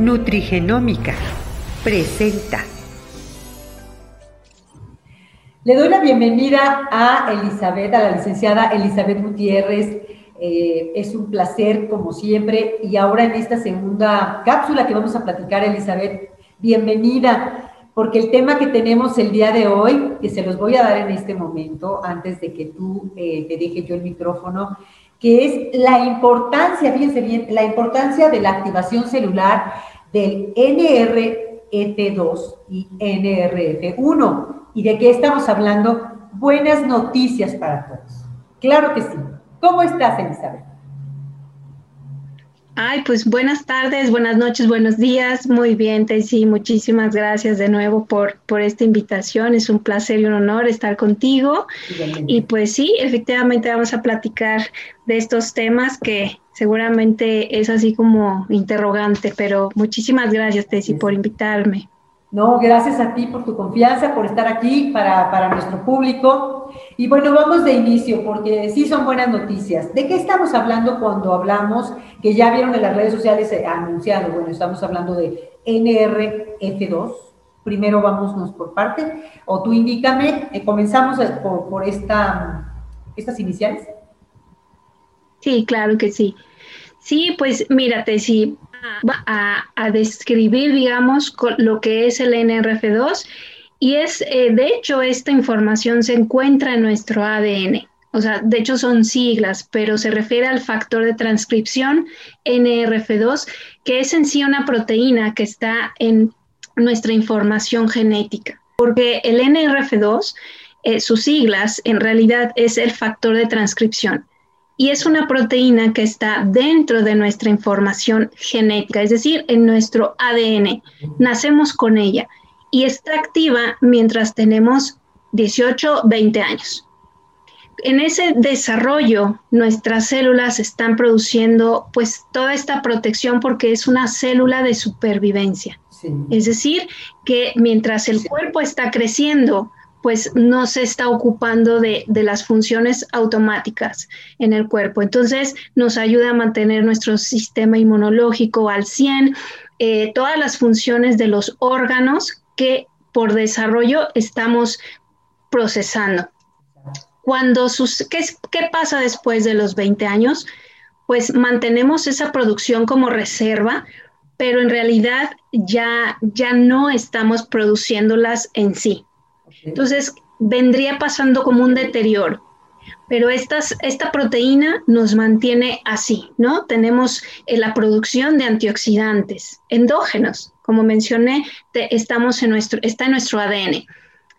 Nutrigenómica presenta. Le doy la bienvenida a Elizabeth, a la licenciada Elizabeth Gutiérrez. Eh, es un placer, como siempre, y ahora en esta segunda cápsula que vamos a platicar, Elizabeth, bienvenida, porque el tema que tenemos el día de hoy, que se los voy a dar en este momento, antes de que tú eh, te deje yo el micrófono, que es la importancia, fíjense bien, la importancia de la activación celular del NRF2 y NRF1. ¿Y de qué estamos hablando? Buenas noticias para todos. Claro que sí. ¿Cómo estás, Elizabeth? Ay, pues buenas tardes, buenas noches, buenos días. Muy bien, Tessy, muchísimas gracias de nuevo por, por esta invitación. Es un placer y un honor estar contigo. Y pues sí, efectivamente vamos a platicar de estos temas que seguramente es así como interrogante, pero muchísimas gracias, Tessy, por invitarme. No, gracias a ti por tu confianza, por estar aquí para, para, nuestro público. Y bueno, vamos de inicio, porque sí son buenas noticias. ¿De qué estamos hablando cuando hablamos, que ya vieron en las redes sociales eh, anunciado? Bueno, estamos hablando de NRF2. Primero vámonos por parte, o tú indícame, eh, comenzamos por, por esta, estas iniciales. Sí, claro que sí. Sí, pues mírate, sí, a, a, describir, digamos, lo que es el NRF2 y es, eh, de hecho, esta información se encuentra en nuestro ADN. O sea, de hecho son siglas, pero se refiere al factor de transcripción NRF2, que es en sí una proteína que está en nuestra información genética. Porque el NRF2, eh, sus siglas, en realidad es el factor de transcripción y es una proteína que está dentro de nuestra información genética, es decir, en nuestro ADN. Nacemos con ella y está activa mientras tenemos 18, 20 años. En ese desarrollo, nuestras células están produciendo pues toda esta protección porque es una célula de supervivencia. Es decir, que mientras el cuerpo está creciendo, pues no se está ocupando de, las funciones automáticas en el cuerpo. Entonces nos ayuda a mantener nuestro sistema inmunológico al 100, eh, todas las funciones de los órganos que por desarrollo estamos procesando. Cuando sus, ¿qué, ¿Qué pasa después de los 20 años? Pues mantenemos esa producción como reserva, pero en realidad ya, ya no estamos produciéndolas en sí. Entonces, vendría pasando como un deterioro. Pero estas, esta proteína nos mantiene así, ¿no? Tenemos eh, la producción de antioxidantes endógenos. Como mencioné, estamos en nuestro, está en nuestro ADN.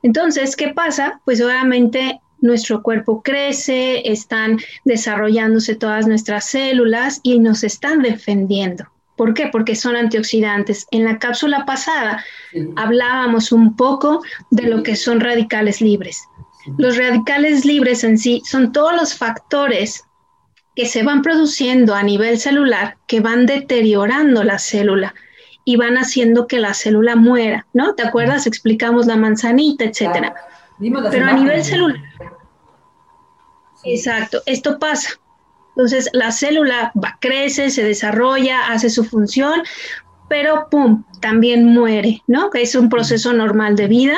Entonces, ¿qué pasa? Pues obviamente nuestro cuerpo crece, están desarrollándose todas nuestras células y nos están defendiendo. ¿Por qué? Porque son antioxidantes. En la cápsula pasada hablábamos un poco de lo que son radicales libres. Los radicales libres en sí son todos los factores que se van produciendo a nivel celular que van deteriorando la célula y van haciendo que la célula muera, ¿no? ¿Te acuerdas? Explicamos la manzanita, etcétera. Pero a nivel celular. Exacto, esto pasa. Entonces la célula va, crece, se desarrolla, hace su función, pero ¡pum! también muere, ¿no? Que es un proceso normal de vida,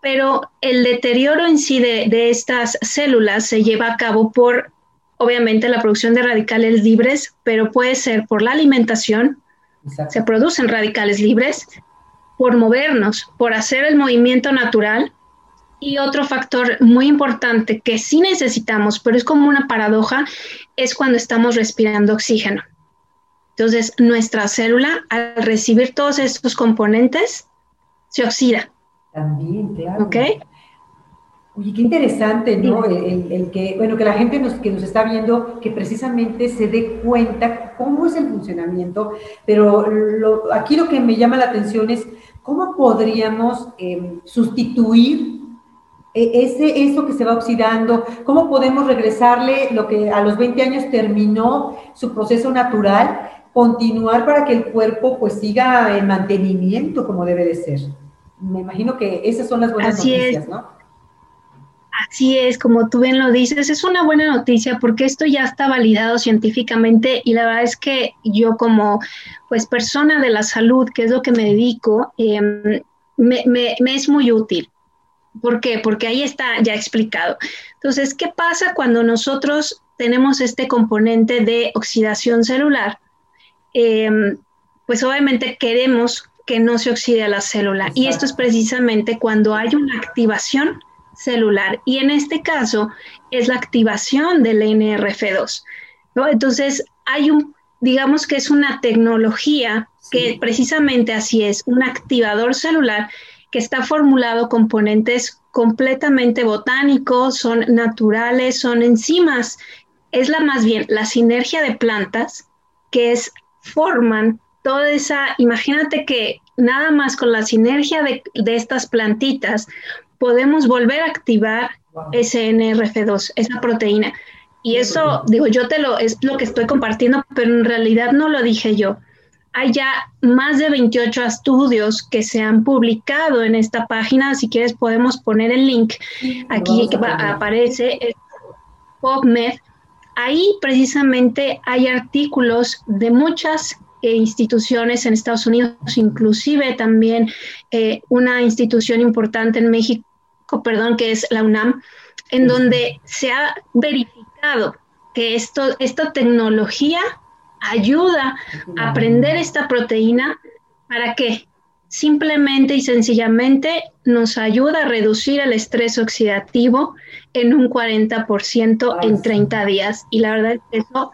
pero el deterioro en sí de, de estas células se lleva a cabo por, obviamente, la producción de radicales libres, pero puede ser por la alimentación, se producen radicales libres, por movernos, por hacer el movimiento natural, y otro factor muy importante que sí necesitamos, pero es como una paradoja, es cuando estamos respirando oxígeno. Entonces, nuestra célula, al recibir todos estos componentes, se oxida. También, claro. ¿Ok? Oye, qué interesante, ¿no? El, que, bueno, que la gente nos, que nos está viendo, que precisamente se dé cuenta cómo es el funcionamiento, pero aquí lo que me llama la atención es cómo podríamos eh, sustituir e, ese, eso que se va oxidando, cómo podemos regresarle lo que a los 20 años terminó su proceso natural, continuar para que el cuerpo pues siga en mantenimiento como debe de ser. Me imagino que esas son las buenas noticias, ¿no? Sí es, como tú bien lo dices, es una buena noticia porque esto ya está validado científicamente y la verdad es que yo como pues persona de la salud, que es lo que me dedico, em, me, me es muy útil. ¿Por qué? Porque ahí está ya explicado. Entonces, ¿qué pasa cuando nosotros tenemos este componente de oxidación celular? Em, pues obviamente queremos que no se oxide la célula. Y esto es precisamente cuando hay una activación celular. Y en este caso es la activación del NRF2. ¿no? Entonces, hay un, digamos que es una tecnología que precisamente así es, un activador celular que está formulado componentes completamente botánicos, son naturales, son enzimas. Es la más bien la sinergia de plantas que es forman toda esa, imagínate que nada más con la sinergia de, estas plantitas podemos volver a activar ese NRF2, esa proteína. Y eso, digo, yo te lo, es lo que estoy compartiendo, pero en realidad no lo dije yo. Hay ya más de 28 estudios que se han publicado en esta página. Si quieres, podemos poner el link aquí que aparece, PubMed. Ahí precisamente hay artículos de muchas eh, instituciones en Estados Unidos, inclusive también eh, una institución importante en México, perdón, que es la UNAM, en donde se ha verificado que esto, esta tecnología ayuda a aprender esta proteína para que simplemente y sencillamente nos ayuda a reducir el estrés oxidativo en un 40% en 30 días. Y la verdad es que eso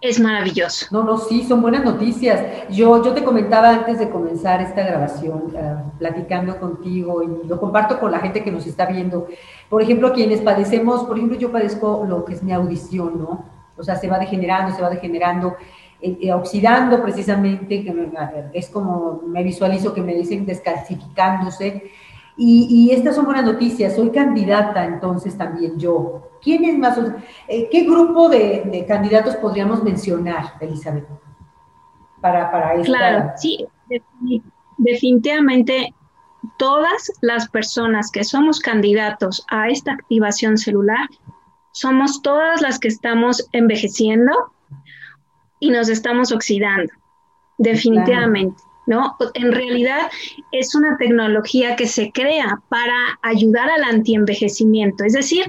es maravilloso. No, no, sí, son buenas noticias. Yo, yo te comentaba antes de comenzar esta grabación, eh, platicando contigo y lo comparto con la gente que nos está viendo. Por ejemplo, quienes padecemos, por ejemplo, yo padezco lo que es mi audición, ¿no? O sea, se va degenerando, se va degenerando, eh, eh, oxidando precisamente, que es como me visualizo que me dicen descalcificándose. Y, estas son buenas noticias. Soy candidata entonces también yo. ¿Quién es más? Eh, ¿Qué grupo de, candidatos podríamos mencionar, Elizabeth? Para, para esta... Claro, sí, definitivamente todas las personas que somos candidatos a esta activación celular, somos todas las que estamos envejeciendo y nos estamos oxidando, definitivamente. ¿no? En realidad es una tecnología que se crea para ayudar al antienvejecimiento, es decir,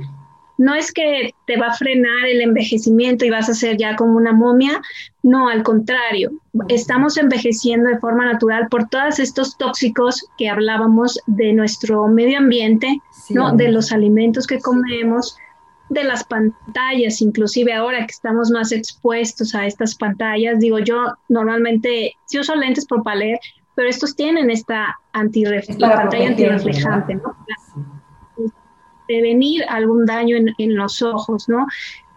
no es que te va a frenar el envejecimiento y vas a ser ya como una momia, no, al contrario, estamos envejeciendo de forma natural por todos estos tóxicos que hablábamos de nuestro medio ambiente, ¿no? De los alimentos que comemos, de las pantallas, inclusive ahora que estamos más expuestos a estas pantallas, digo yo normalmente sí uso lentes por paler, pero estos tienen esta pantalla antirreflejante, ¿no? Prevenir algún daño en, en los ojos, ¿no?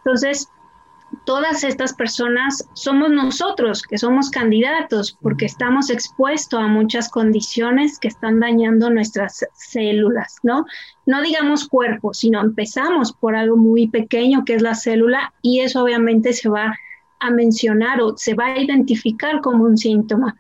Entonces, todas estas personas somos nosotros, que somos candidatos, porque estamos expuestos a muchas condiciones que están dañando nuestras células, ¿no? No digamos cuerpo, sino empezamos por algo muy pequeño que es la célula y eso obviamente se va a mencionar o se va a identificar como un síntoma.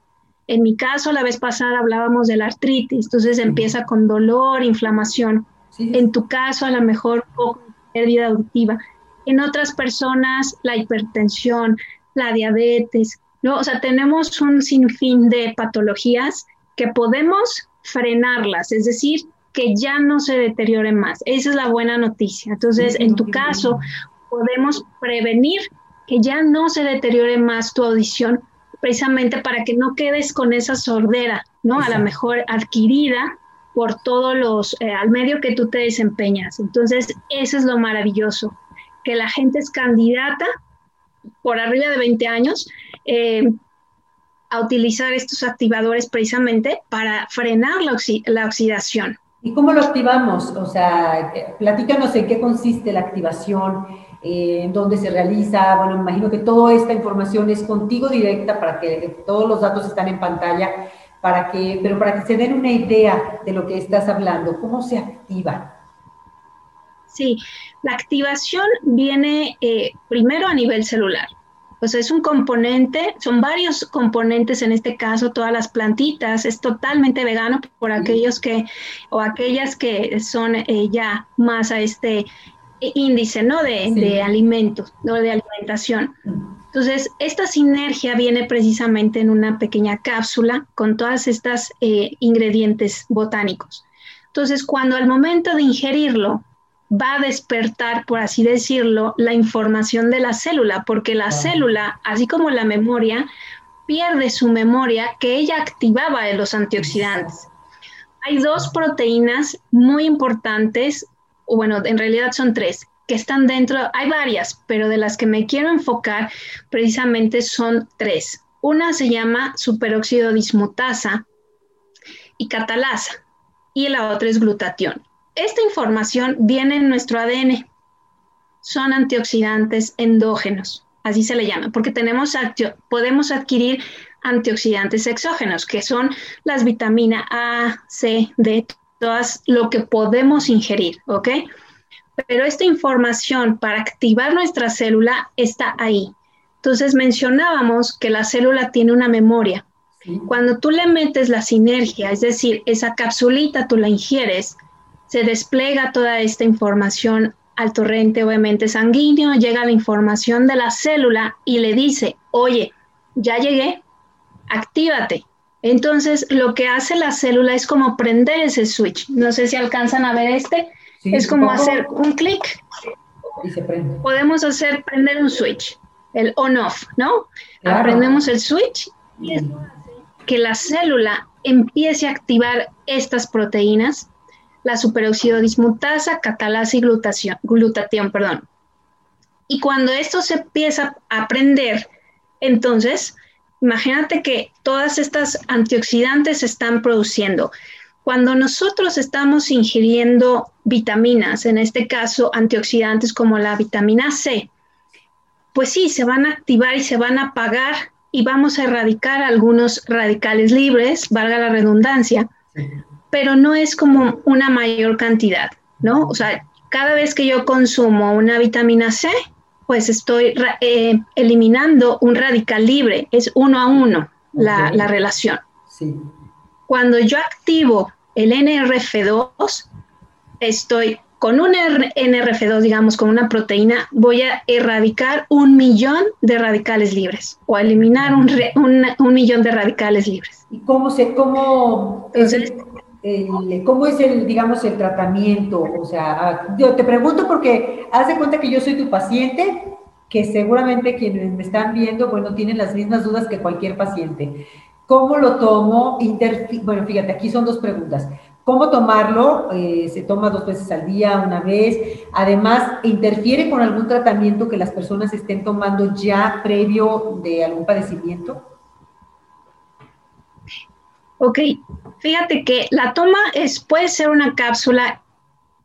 En mi caso, la vez pasada hablábamos de la artritis, entonces empieza con dolor, inflamación. En tu caso, a lo mejor poco pérdida auditiva en otras personas la hipertensión, la diabetes, ¿no? O sea, tenemos un sinfín de patologías que podemos frenarlas, es decir, que ya no se deterioren más. Esa es la buena noticia. Entonces, en tu caso, podemos prevenir que ya no se deteriore más tu audición, precisamente para que no quedes con esa sordera, ¿no? A lo mejor adquirida por todos los, eh, al medio que tú te desempeñas. Entonces, eso es lo maravilloso que la gente es candidata por arriba de 20 años eh, a utilizar estos activadores precisamente para frenar la, la, oxidación. ¿Y cómo lo activamos? O sea, eh, platícanos en qué consiste la activación, eh, en dónde se realiza. Bueno, imagino que toda esta información es contigo directa para que todos los datos están en pantalla, para que, pero para que se den una idea de lo que estás hablando, ¿cómo se activa? Sí, la activación viene eh, primero a nivel celular. O sea, es un componente, son varios componentes en este caso, todas las plantitas, es totalmente vegano por aquellos que, o aquellas que son eh, ya más a este índice, ¿no? De, de alimentos, ¿no? De alimentación. Entonces, esta sinergia viene precisamente en una pequeña cápsula con todas estas eh, ingredientes botánicos. Entonces, cuando al momento de ingerirlo, va a despertar, por así decirlo, la información de la célula, porque la célula, así como la memoria, pierde su memoria que ella activaba de los antioxidantes. Hay dos proteínas muy importantes, o bueno, en realidad son tres, que están dentro, hay varias, pero de las que me quiero enfocar precisamente son tres. Una se llama superóxido dismutasa y catalasa, y la otra es glutatión. Esta información viene en nuestro ADN. Son antioxidantes endógenos, así se le llama, porque tenemos podemos adquirir antioxidantes exógenos, que son las vitaminas A, C, D, todas lo que podemos ingerir, ¿ok? Pero esta información para activar nuestra célula está ahí. Entonces mencionábamos que la célula tiene una memoria. Cuando tú le metes la sinergia, es decir, esa capsulita tú la ingieres, se despliega toda esta información al torrente obviamente sanguíneo, llega la información de la célula y le dice, oye, ya llegué, actívate. Entonces lo que hace la célula es como prender ese switch. No sé si alcanzan a ver este. Es como hacer un clic. Y se prende. Podemos hacer prender un switch, el on-off, ¿no? Aprendemos el switch y que la célula empiece a activar estas proteínas la superóxido dismutasa, catalasa y glutación, glutatión, perdón. Y cuando esto se empieza a aprender, entonces, imagínate que todas estas antioxidantes se están produciendo. Cuando nosotros estamos ingiriendo vitaminas, en este caso antioxidantes como la vitamina C, pues sí, se van a activar y se van a apagar y vamos a erradicar algunos radicales libres, valga la redundancia, pero no es como una mayor cantidad, ¿no? O sea, cada vez que yo consumo una vitamina C, pues estoy eh, eliminando un radical libre, es uno a uno la, relación. Sí. Cuando yo activo el NRF2, estoy con un NRF2, digamos, con una proteína, voy a erradicar un millón de radicales libres o eliminar un, un, millón de radicales libres. ¿Y cómo se, cómo, Entonces, cómo es el, digamos, el tratamiento. O sea, ah, yo te pregunto porque haz de cuenta que yo soy tu paciente, que seguramente quienes me están viendo, bueno, tienen las mismas dudas que cualquier paciente. ¿Cómo lo tomo? bueno, fíjate, aquí son dos preguntas. ¿Cómo tomarlo? Eh, ¿Se toma dos veces al día, una vez? Además, ¿interfiere con algún tratamiento que las personas estén tomando ya previo de algún padecimiento? Ok, fíjate que la toma es, puede ser una cápsula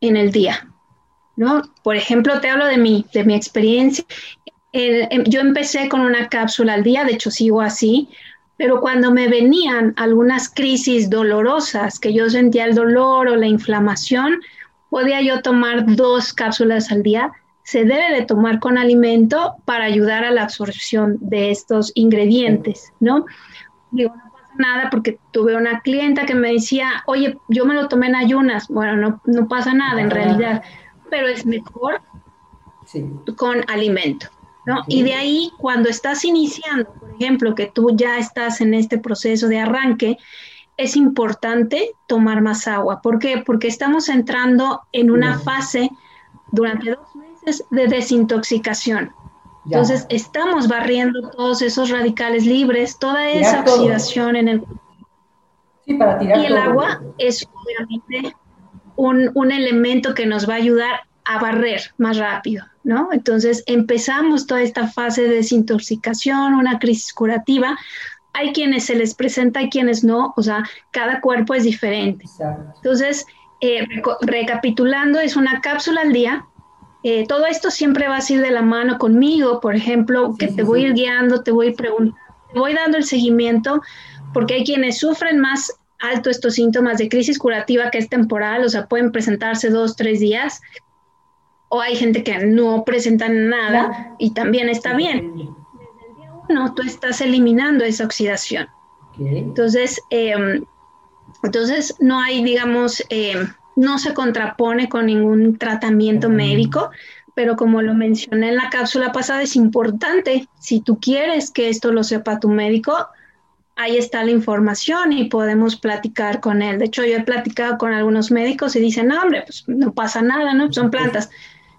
en el día, ¿no? Por ejemplo, te hablo de mi, de mi experiencia. Em, yo empecé con una cápsula al día, de hecho sigo así, pero cuando me venían algunas crisis dolorosas, que yo sentía el dolor o la inflamación, podía yo tomar dos cápsulas al día. Se debe de tomar con alimento para ayudar a la absorción de estos ingredientes, ¿no? nada porque tuve una clienta que me decía, oye, yo me lo tomé en ayunas. Bueno, no, no pasa nada en realidad, pero es mejor con alimento. ¿No? Y de ahí, cuando estás iniciando, por ejemplo, que tú ya estás en este proceso de arranque, es importante tomar más agua. ¿Por qué? Porque estamos entrando en una fase durante dos meses de desintoxicación. Entonces, estamos barriendo todos esos radicales libres, toda esa oxidación en el sí, para tirar Y el agua es obviamente un, un, elemento que nos va a ayudar a barrer más rápido, ¿no? Entonces, empezamos toda esta fase de desintoxicación, una crisis curativa. Hay quienes se les presenta y quienes no, o sea, cada cuerpo es diferente. Entonces, eh, recapitulando, es una cápsula al día, eh, todo esto siempre va a ir de la mano conmigo, por ejemplo, que te voy guiando, te voy preguntando, te voy dando el seguimiento, porque hay quienes sufren más alto estos síntomas de crisis curativa que es temporal, o sea, pueden presentarse dos, tres días, o hay gente que no presenta nada y también está bien. no, tú estás eliminando esa oxidación. Entonces, em, entonces, no hay, digamos, em, no se contrapone con ningún tratamiento médico, pero como lo mencioné en la cápsula pasada, es importante, si tú quieres que esto lo sepa tu médico, ahí está la información y podemos platicar con él. De hecho, yo he platicado con algunos médicos y dicen, no, hombre, pues no pasa nada, ¿no? Son plantas.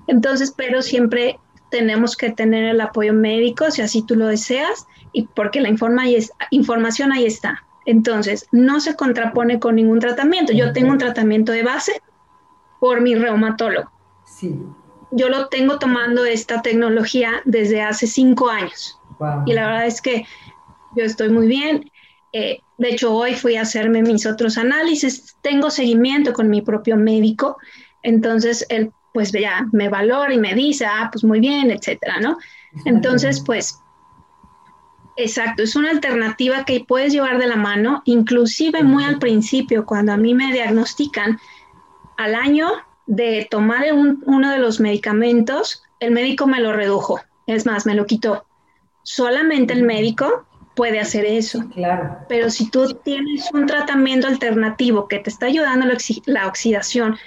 Entonces, pero siempre tenemos que tener el apoyo médico si así tú lo deseas y porque la informa información ahí está. Entonces, no se contrapone con ningún tratamiento. Yo tengo un tratamiento de base por mi reumatólogo. Sí. Yo lo tengo tomando esta tecnología desde hace cinco años. Y la verdad es que yo estoy muy bien. Eh, de hecho, hoy fui a hacerme mis otros análisis. Tengo seguimiento con mi propio médico. Entonces, él pues ya me valora y me dice, ah, pues muy bien, etcétera, ¿no? Entonces, pues, exacto, es una alternativa que puedes llevar de la mano, inclusive muy al principio, cuando a mí me diagnostican, al año de tomar uno de los medicamentos, el médico me lo redujo, es más, me lo quitó. Solamente el médico puede hacer eso. Claro. Pero si tú tienes un tratamiento alternativo que te está ayudando la, oxidación,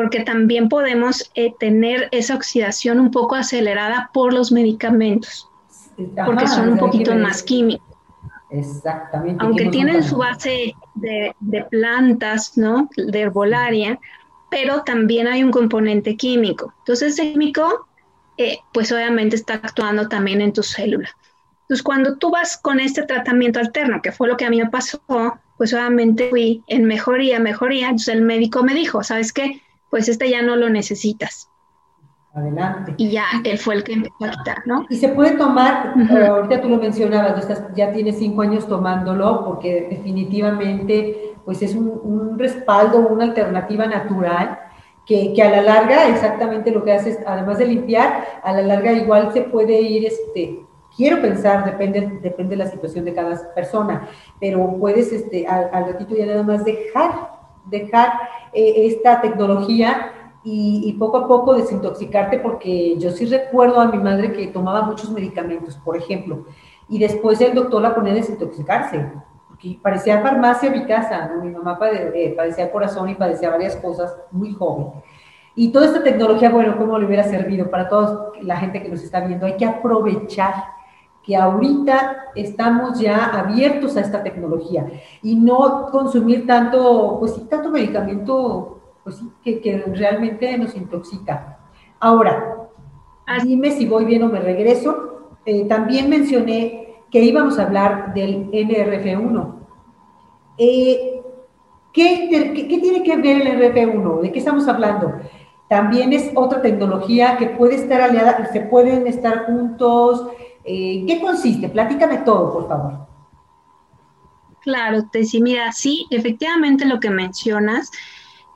porque también podemos eh, tener esa oxidación un poco acelerada por los medicamentos, porque son un poquito más químicos. Exactamente. Aunque tienen su base de, plantas, ¿no? De herbolaria, pero también hay un componente químico. Entonces, el químico, eh, pues obviamente está actuando también en tu célula. Entonces, cuando tú vas con este tratamiento alterno, que fue lo que a mí me pasó, pues obviamente fui en mejoría, mejoría. Entonces el médico me dijo, ¿sabes qué? Pues este ya no lo necesitas. Adelante. Y ya él fue el que empezó a quitar, ¿no? Y se puede tomar, eh, ahorita tú lo mencionabas, ya tienes cinco años tomándolo, porque definitivamente pues es un, respaldo, una alternativa natural que, que, a la larga, exactamente lo que haces, además de limpiar, a la larga igual se puede ir este, quiero pensar, depende, depende de la situación de cada persona, pero puedes este, al, ratito ya nada más dejar, dejar eh, esta tecnología y, poco a poco desintoxicarte, porque yo sí recuerdo a mi madre que tomaba muchos medicamentos, por ejemplo, y después el doctor la ponía a desintoxicarse, porque parecía farmacia mi casa, mi mamá eh, padecía corazón y padecía varias cosas muy joven. Y toda esta tecnología, bueno, ¿cómo le hubiera servido para toda la gente que nos está viendo? Hay que aprovechar que ahorita estamos ya abiertos a esta tecnología y no consumir tanto, pues sí, tanto medicamento, pues sí, que, realmente nos intoxica. Ahora, dime si voy bien o me regreso. Eh, también mencioné que íbamos a hablar del NRF1. Eh, ¿qué, qué, tiene que ver el NRF1? ¿De qué estamos hablando? También es otra tecnología que puede estar aliada, se pueden estar juntos, eh, ¿Qué consiste? Platícame todo, por favor. Claro, Tessy, mira, sí, efectivamente lo que mencionas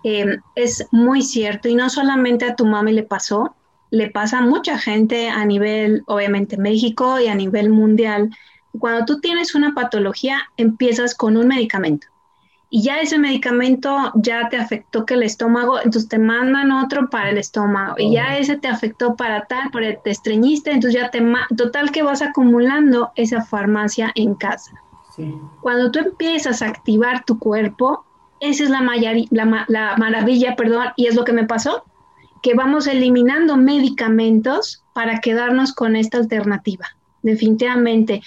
em, es muy cierto y no solamente a tu mami le pasó, le pasa a mucha gente a nivel, obviamente, México y a nivel mundial. Cuando tú tienes una patología, empiezas con un medicamento y ya ese medicamento ya te afectó que el estómago, entonces te mandan otro para el estómago y ya ese te afectó para tal, pero te estreñiste, entonces ya te... Total que vas acumulando esa farmacia en casa. Cuando tú empiezas a activar tu cuerpo, esa es la, la, la maravilla, perdón, y es lo que me pasó, que vamos eliminando medicamentos para quedarnos con esta alternativa. Definitivamente.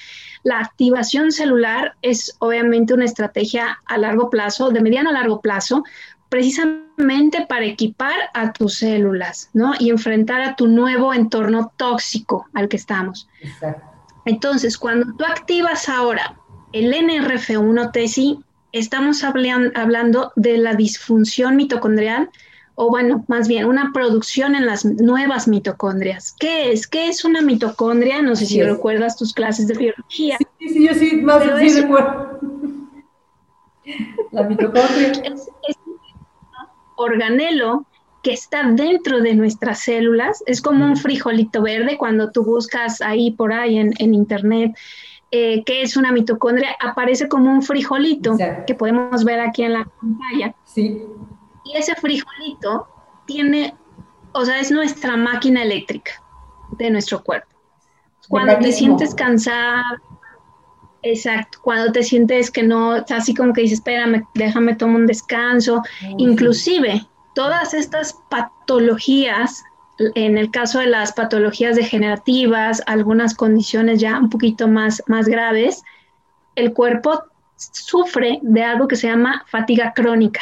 La activación celular es obviamente una estrategia a largo plazo, de mediano a largo plazo, precisamente para equipar a tus células, ¿no? Y enfrentar a tu nuevo entorno tóxico al que estamos. Entonces, cuando tú activas ahora el NRF1 TSI, estamos hablando de la disfunción mitocondrial o bueno, más bien una producción en las nuevas mitocondrias. ¿Qué es? ¿Qué es una mitocondria? No sé si recuerdas tus clases de biología. Sí, sí, yo sí, más sí recuerdo. La mitocondria. Es, un organelo que está dentro de nuestras células. Es como un frijolito verde cuando tú buscas ahí por ahí en, internet. Eh, qué es una mitocondria, aparece como un frijolito que podemos ver aquí en la pantalla. Sí. Y ese frijolito tiene, o sea, es nuestra máquina eléctrica de nuestro cuerpo. cuando te sientes cansada, exacto, cuando te sientes que no, así como que dices, espérame, déjame tomar un descanso, inclusive todas estas patologías, en el caso de las patologías degenerativas, algunas condiciones ya un poquito más, más graves, el cuerpo sufre de algo que se llama fatiga crónica.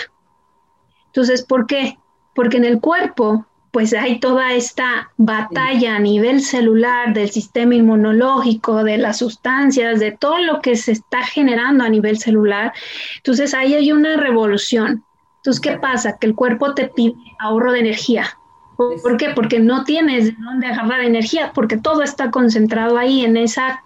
Entonces, ¿por qué? Porque en el cuerpo pues hay toda esta batalla a nivel celular del sistema inmunológico, de las sustancias, de todo lo que se está generando a nivel celular. Entonces ahí hay una revolución. Entonces, ¿qué pasa? Que el cuerpo te pide ahorro de energía. ¿Por qué? Porque no tienes de dónde agarrar energía, porque todo está concentrado ahí en esa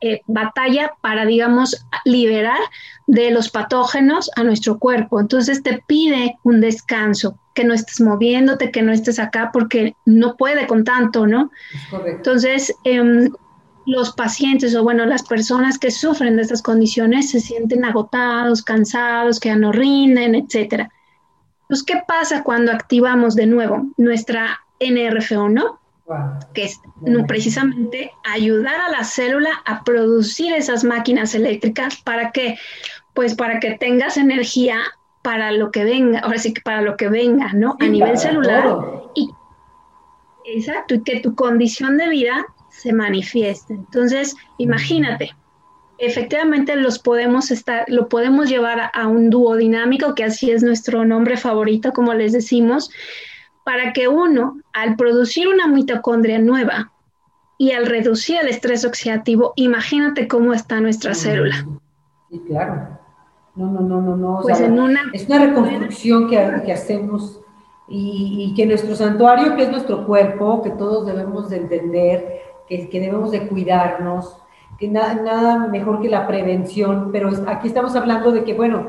eh, batalla para, digamos, liberar de los patógenos a nuestro cuerpo. Entonces te pide un descanso, que no estés moviéndote, que no estés acá porque no puede con tanto, ¿no? Entonces, em, los pacientes o bueno, las personas que sufren de estas condiciones se sienten agotados, cansados, que ya no rinden, etcétera. Pues, ¿qué pasa cuando activamos de nuevo nuestra NRF1? Que es precisamente ayudar a la célula a producir esas máquinas eléctricas para que, pues para que tengas energía para lo que venga, ahora sí que para lo que venga, ¿no? a nivel celular. Y, exacto, y que tu condición de vida se manifieste. Entonces, imagínate, efectivamente los podemos estar, lo podemos llevar a, un dúo dinámico, que así es nuestro nombre favorito, como les decimos, para que uno, al producir una mitocondria nueva y al reducir el estrés oxidativo, imagínate cómo está nuestra célula. Sí, claro. No, no, no, no, no. Pues es una reconstrucción que, hacemos y, que nuestro santuario, que es nuestro cuerpo, que todos debemos de entender, que, debemos de cuidarnos, que nada mejor que la prevención, pero aquí estamos hablando de que, bueno,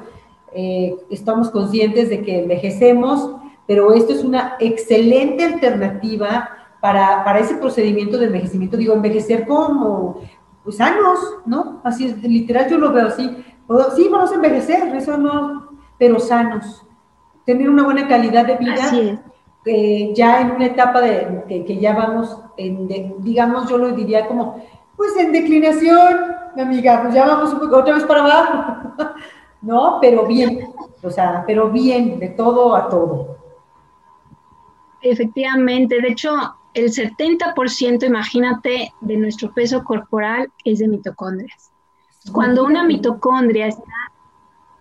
eh, estamos conscientes de que envejecemos, pero esto es una excelente alternativa para, para ese procedimiento de envejecimiento. Digo, envejecer como pues, sanos, ¿no? Así es, literal yo lo veo así, sí, vamos a envejecer, eso no, pero sanos. Tener una buena calidad de vida. Eh, ya en una etapa de, que, ya vamos, en digamos, yo lo diría como, pues en declinación, mi amiga, pues ya vamos otra vez para abajo, ¿no? Pero bien, o sea, pero bien, de todo a todo. Efectivamente, de hecho, el 70%, imagínate, de nuestro peso corporal es de mitocondrias. Cuando una mitocondria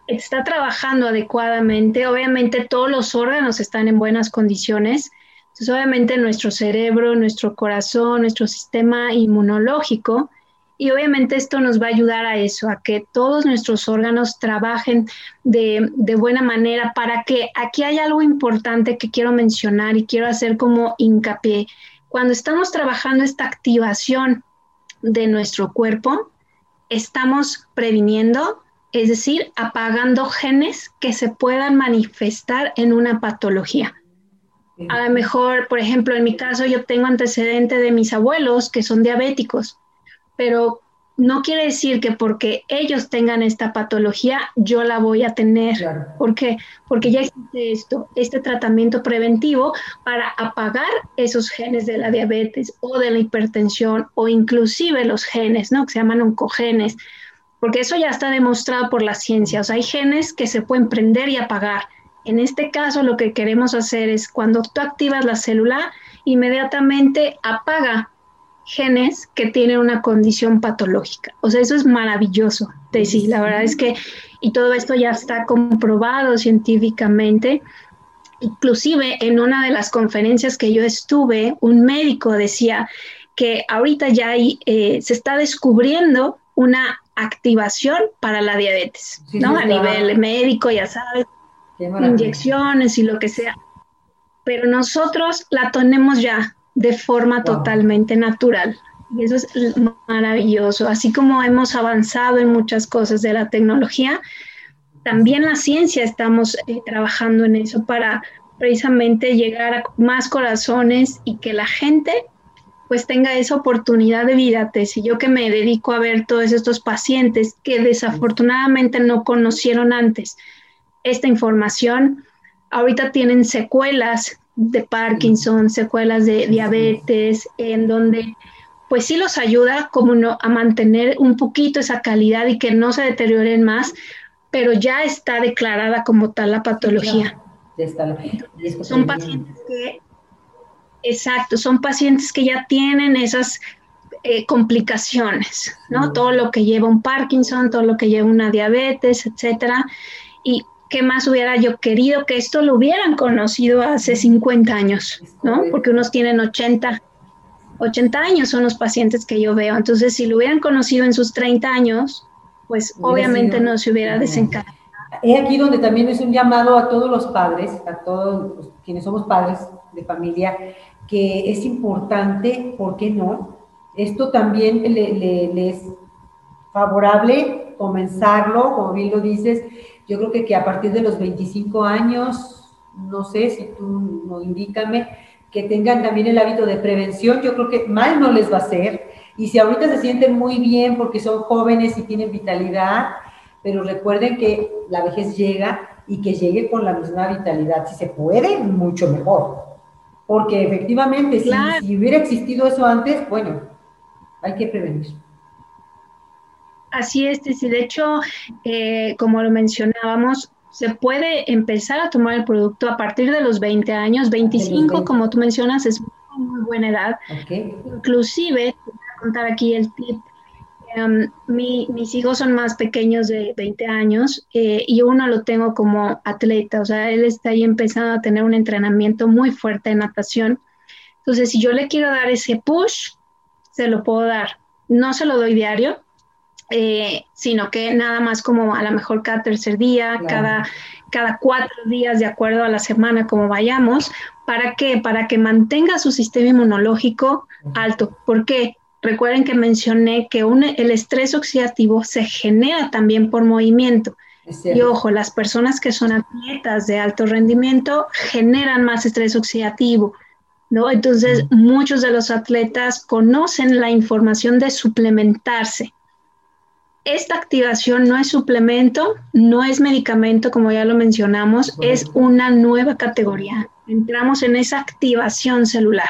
está, trabajando adecuadamente, obviamente todos los órganos están en buenas condiciones. Entonces, obviamente nuestro cerebro, nuestro corazón, nuestro sistema inmunológico, y obviamente esto nos va a ayudar a eso, a que todos nuestros órganos trabajen de, de, buena manera para que aquí hay algo importante que quiero mencionar y quiero hacer como hincapié. Cuando estamos trabajando esta activación de nuestro cuerpo, estamos previniendo, es decir, apagando genes que se puedan manifestar en una patología. A lo mejor, por ejemplo, en mi caso yo tengo antecedente de mis abuelos que son diabéticos, pero no quiere decir que porque ellos tengan esta patología, yo la voy a tener. ¿Por qué? Porque ya existe esto, este tratamiento preventivo para apagar esos genes de la diabetes o de la hipertensión o inclusive los genes, ¿no? Que se llaman oncogenes, porque eso ya está demostrado por la ciencia. O sea, hay genes que se pueden prender y apagar. En este caso, lo que queremos hacer es cuando tú activas la célula, inmediatamente apaga genes que tienen una condición patológica. O sea, eso es maravilloso, Tessy. La verdad es que, y todo esto ya está comprobado científicamente. Inclusive en una de las conferencias que yo estuve, un médico decía que ahorita ya hay, eh, se está descubriendo una activación para la diabetes, ¿no? A nivel médico, ya sabes, inyecciones y lo que sea. Pero nosotros la tenemos ya, de forma totalmente natural. Y eso es maravilloso. Así como hemos avanzado en muchas cosas de la tecnología, también la ciencia estamos eh, trabajando en eso para precisamente llegar a más corazones y que la gente pues tenga esa oportunidad de vida. Si yo que me dedico a ver todos estos pacientes que desafortunadamente no conocieron antes esta información, ahorita tienen secuelas de Parkinson, secuelas de diabetes, en donde pues sí los ayuda como no, a mantener un poquito esa calidad y que no se deterioren más, pero ya está declarada como tal la patología. son pacientes que, exacto, son pacientes que ya tienen esas eh, complicaciones, ¿no? Todo lo que lleva un Parkinson, todo lo que lleva una diabetes, etcétera. Y qué más hubiera yo querido que esto lo hubieran conocido hace 50 años, ¿no? Porque unos tienen 80, 80 años son los pacientes que yo veo. Entonces, si lo hubieran conocido en sus 30 años, pues obviamente no se hubiera desencadenado. Es aquí donde también es un llamado a todos los padres, a todos quienes somos padres de familia, que es importante, ¿por qué no? Esto también le, es favorable comenzarlo, como bien lo dices, yo creo que, que a partir de los 25 años, no sé si tú no indícame, que tengan también el hábito de prevención, yo creo que mal no les va a hacer. Y si ahorita se sienten muy bien porque son jóvenes y tienen vitalidad, pero recuerden que la vejez llega y que llegue con la misma vitalidad. Si se puede, mucho mejor. Porque efectivamente, si, hubiera existido eso antes, bueno, hay que prevenir. Así es, y de hecho, eh, como lo mencionábamos, se puede empezar a tomar el producto a partir de los 20 años, 25 como tú mencionas es muy buena edad. Inclusive, voy a contar aquí el tip, em, mis hijos son más pequeños de 20 años eh, y uno lo tengo como atleta, o sea, él está ahí empezando a tener un entrenamiento muy fuerte en natación. Entonces, si yo le quiero dar ese push, se lo puedo dar. No se lo doy diario, eh, sino que nada más como a lo mejor cada tercer día, cada, cada cuatro días de acuerdo a la semana como vayamos. ¿Para qué? Para que mantenga su sistema inmunológico alto. ¿Por qué? Recuerden que mencioné que el estrés oxidativo se genera también por movimiento. Y ojo, las personas que son atletas de alto rendimiento generan más estrés oxidativo. ¿no? Entonces, muchos de los atletas conocen la información de suplementarse esta activación no es suplemento, no es medicamento, como ya lo mencionamos, es una nueva categoría. Entramos en esa activación celular.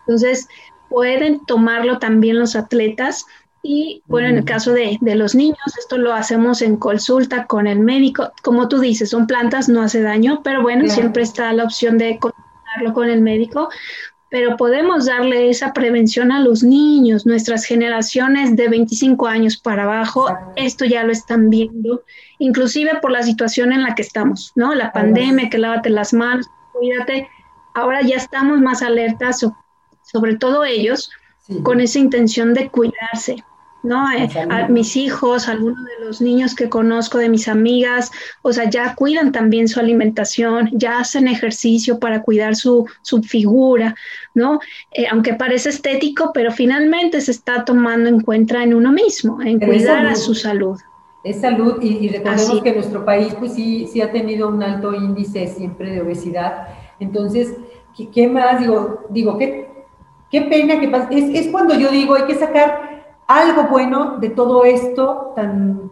Entonces, pueden tomarlo también los atletas y, bueno, en el caso de, los niños, esto lo hacemos en consulta con el médico. Como tú dices, son plantas, no hace daño, pero bueno, siempre está la opción de consultarlo con el médico pero podemos darle esa prevención a los niños, nuestras generaciones de 25 años para abajo, esto ya lo están viendo, inclusive por la situación en la que estamos, ¿no? La pandemia, que lávate las manos, cuídate, ahora ya estamos más alertas, sobre todo ellos, con esa intención de cuidarse, ¿no? Eh, a mis hijos, algunos de los niños que conozco, de mis amigas, o sea, ya cuidan también su alimentación, ya hacen ejercicio para cuidar su, su figura, ¿no? Eh, aunque parece estético, pero finalmente se está tomando en cuenta en uno mismo, en cuidar a su salud. Es salud y, recordemos que nuestro país pues sí, sí ha tenido un alto índice siempre de obesidad. Entonces, ¿qué, más? Digo, digo qué, qué pena que pasa. Es, es cuando yo digo, hay que sacar algo bueno de todo esto tan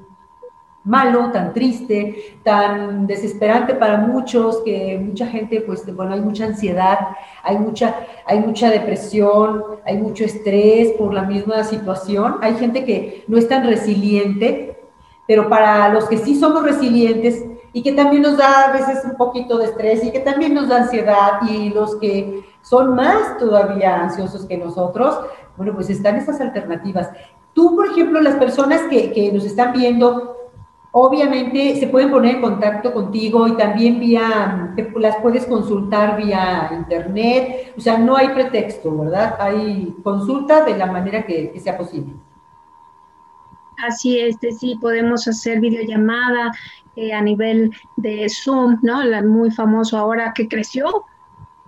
malo, tan triste, tan desesperante para muchos, que mucha gente, pues, bueno, hay mucha ansiedad, hay mucha, hay mucha depresión, hay mucho estrés por la misma situación. Hay gente que no es tan resiliente, pero para los que sí somos resilientes y que también nos da a veces un poquito de estrés y que también nos da ansiedad y los que son más todavía ansiosos que nosotros, bueno, pues están esas alternativas. Tú, por ejemplo, las personas que, nos están viendo, obviamente se pueden poner en contacto contigo y también vía, las puedes consultar vía internet, o sea, no hay pretexto, ¿verdad? Hay consulta de la manera que, sea posible. Así es, sí, podemos hacer videollamada eh, a nivel de Zoom, ¿no? La muy famoso ahora que creció,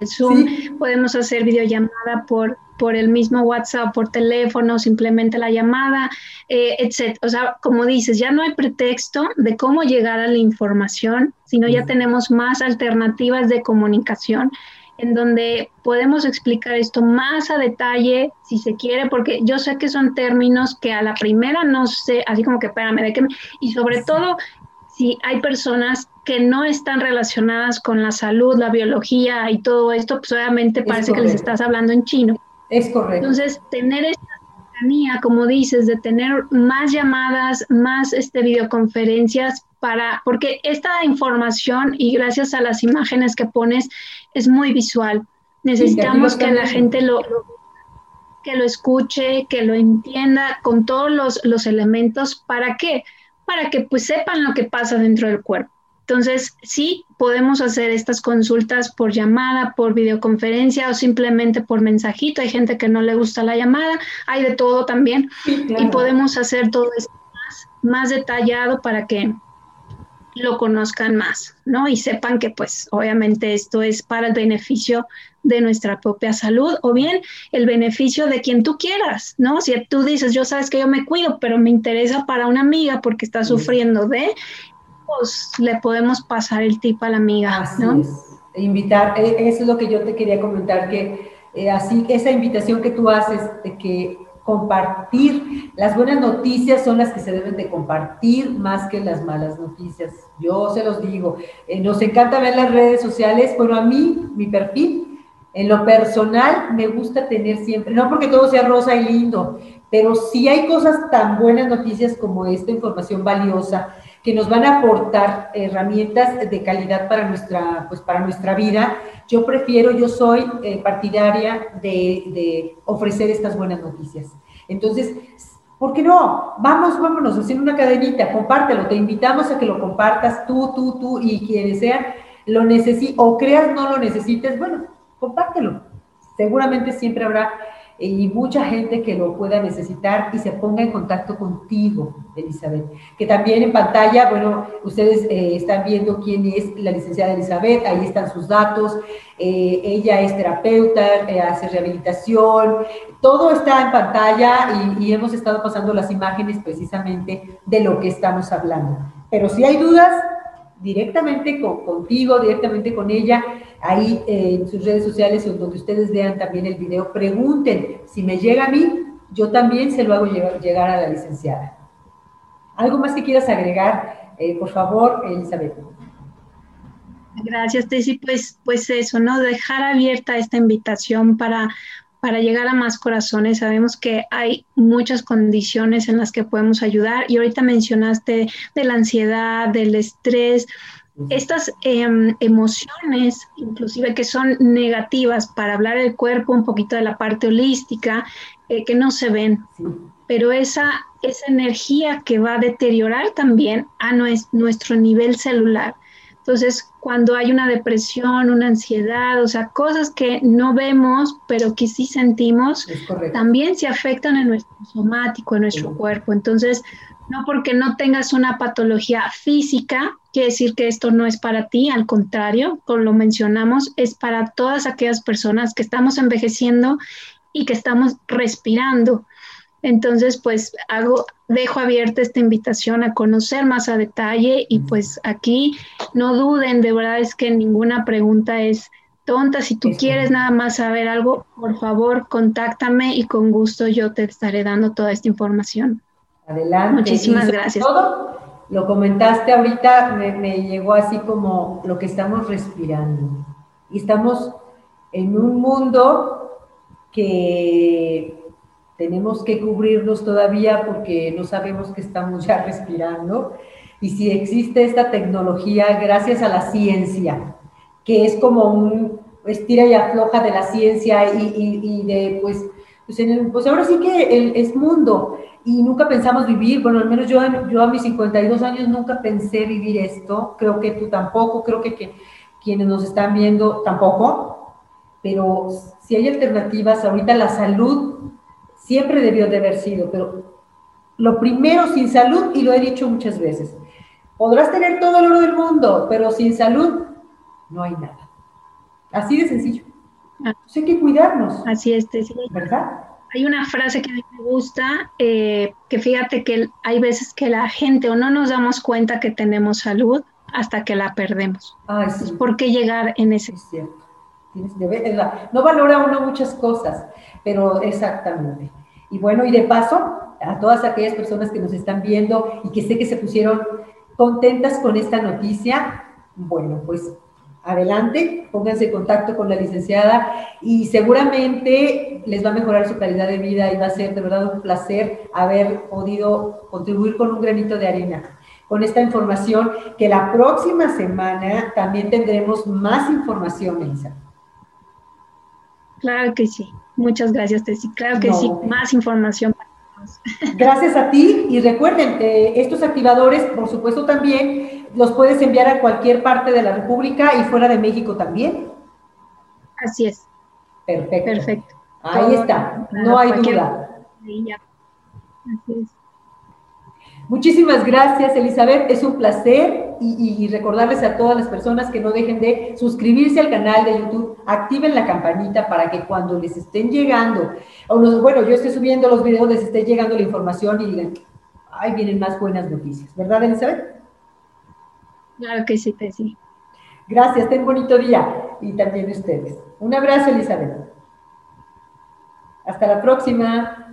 Zoom, podemos hacer videollamada por por el mismo WhatsApp, por teléfono, simplemente la llamada, eh, etc. O sea, como dices, ya no hay pretexto de cómo llegar a la información, sino ya tenemos más alternativas de comunicación en donde podemos explicar esto más a detalle, si se quiere, porque yo sé que son términos que a la primera no sé, así como que espérame, de y sobre todo si hay personas que no están relacionadas con la salud, la biología y todo esto, pues obviamente parece que les estás hablando en chino. Es correcto. Entonces, tener estas cercanía, como dices, de tener más llamadas, más este, videoconferencias para, porque esta información y gracias a las imágenes que pones es muy visual. Necesitamos que la gente lo, que lo escuche, que lo entienda con todos los, los elementos. ¿Para qué? Para que pues sepan lo que pasa dentro del cuerpo. Entonces, sí, podemos hacer estas consultas por llamada, por videoconferencia o simplemente por mensajito. Hay gente que no le gusta la llamada, hay de todo también. Y podemos hacer todo esto más, más detallado para que lo conozcan más, ¿no? Y sepan que pues obviamente esto es para el beneficio de nuestra propia salud o bien el beneficio de quien tú quieras, ¿no? Si tú dices, yo sabes que yo me cuido, pero me interesa para una amiga porque está sufriendo de, pues le podemos pasar el tip a la amiga, así Es. E invitar, e, eso es lo que yo te quería comentar, que eh, así esa invitación que tú haces de que compartir, las buenas noticias son las que se deben de compartir más que las malas noticias. Yo se los digo, eh, nos encanta ver las redes sociales, pero a mí, mi perfil, en lo personal, me gusta tener siempre, no porque todo sea rosa y lindo, pero si hay cosas tan buenas noticias como esta información valiosa que nos van a aportar herramientas de calidad para nuestra, pues para nuestra vida, yo prefiero, yo soy eh, partidaria de, ofrecer estas buenas noticias. Entonces, ¿por qué no? Vamos, vámonos, haciendo una cadenita, compártelo, te invitamos a que lo compartas tú, tú, tú y quienes sean, lo necesiten, o creas no lo necesites, bueno, compártelo. Seguramente siempre habrá y mucha gente que lo pueda necesitar y se ponga en contacto contigo, Elizabeth. Que también en pantalla, bueno, ustedes eh, están viendo quién es la licenciada Elizabeth, ahí están sus datos, eh, ella es terapeuta, eh, hace rehabilitación, todo está en pantalla y, y hemos estado pasando las imágenes precisamente de lo que estamos hablando. Pero si hay dudas, directamente con, contigo, directamente con ella, ahí eh, en sus redes sociales o donde ustedes vean también el video, pregunten, si me llega a mí, yo también se lo hago llegar, a la licenciada. ¿Algo más que quieras agregar? Eh, por favor, Elizabeth. Gracias, Tessy. Pues, pues eso, ¿no? Dejar abierta esta invitación para para llegar a más corazones. Sabemos que hay muchas condiciones en las que podemos ayudar y ahorita mencionaste de la ansiedad, del estrés, estas em, emociones, inclusive que son negativas para hablar del cuerpo, un poquito de la parte holística, eh, que no se ven, pero esa, esa energía que va a deteriorar también a nuestro nivel celular. Entonces, cuando hay una depresión, una ansiedad, o sea, cosas que no vemos, pero que sí sentimos, también se afectan en nuestro somático, en nuestro cuerpo. Entonces, no porque no tengas una patología física, quiere decir que esto no es para ti, al contrario, como lo mencionamos, es para todas aquellas personas que estamos envejeciendo y que estamos respirando. Entonces, pues hago, dejo abierta esta invitación a conocer más a detalle y pues aquí no duden, de verdad es que ninguna pregunta es tonta. Si tú quieres nada más saber algo, por favor, contáctame y con gusto yo te estaré dando toda esta información. Adelante. Muchísimas gracias. Todo, lo comentaste ahorita, me, me llegó así como lo que estamos respirando. Y estamos en un mundo que tenemos que cubrirnos todavía porque no sabemos que estamos ya respirando. Y si existe esta tecnología, gracias a la ciencia, que es como un estira y afloja de la ciencia y, de, pues, pues, pues, ahora sí que es mundo y nunca pensamos vivir, bueno, al menos yo, yo a mis 52 años nunca pensé vivir esto, creo que tú tampoco, creo que, que quienes nos están viendo tampoco, pero si hay alternativas, ahorita la salud siempre debió de haber sido, pero lo primero sin salud, y lo he dicho muchas veces, podrás tener todo el oro del mundo, pero sin salud no hay nada. Así de sencillo. Hay que cuidarnos. Así es, ¿verdad? Hay una frase que a mí me gusta, eh, que fíjate que hay veces que la gente o no nos damos cuenta que tenemos salud hasta que la perdemos. Ay, sí. ¿Por qué llegar en ese? Es cierto. No valora uno muchas cosas, pero exactamente. Y bueno, y de paso, a todas aquellas personas que nos están viendo y que sé que se pusieron contentas con esta noticia, bueno, pues adelante, pónganse en contacto con la licenciada y seguramente les va a mejorar su calidad de vida y va a ser de verdad un placer haber podido contribuir con un granito de arena con esta información, que la próxima semana también tendremos más información, Elisa. Claro que sí. Muchas gracias, Tessy. Claro que sí, más información. Gracias a ti y recuerden, eh, estos activadores, por supuesto, también los puedes enviar a cualquier parte de la República y fuera de México también. Así es. Perfecto. Perfecto. Ahí está, no hay duda. Así es. Muchísimas gracias, Elizabeth. Es un placer y, recordarles a todas las personas que no dejen de suscribirse al canal de YouTube, activen la campanita para que cuando les estén llegando, o bueno, yo esté subiendo los videos, les esté llegando la información y digan, ay, vienen más buenas noticias. ¿Verdad, Elizabeth? Claro que sí, sí. Gracias, ten bonito día y también ustedes. Un abrazo, Elizabeth. Hasta la próxima.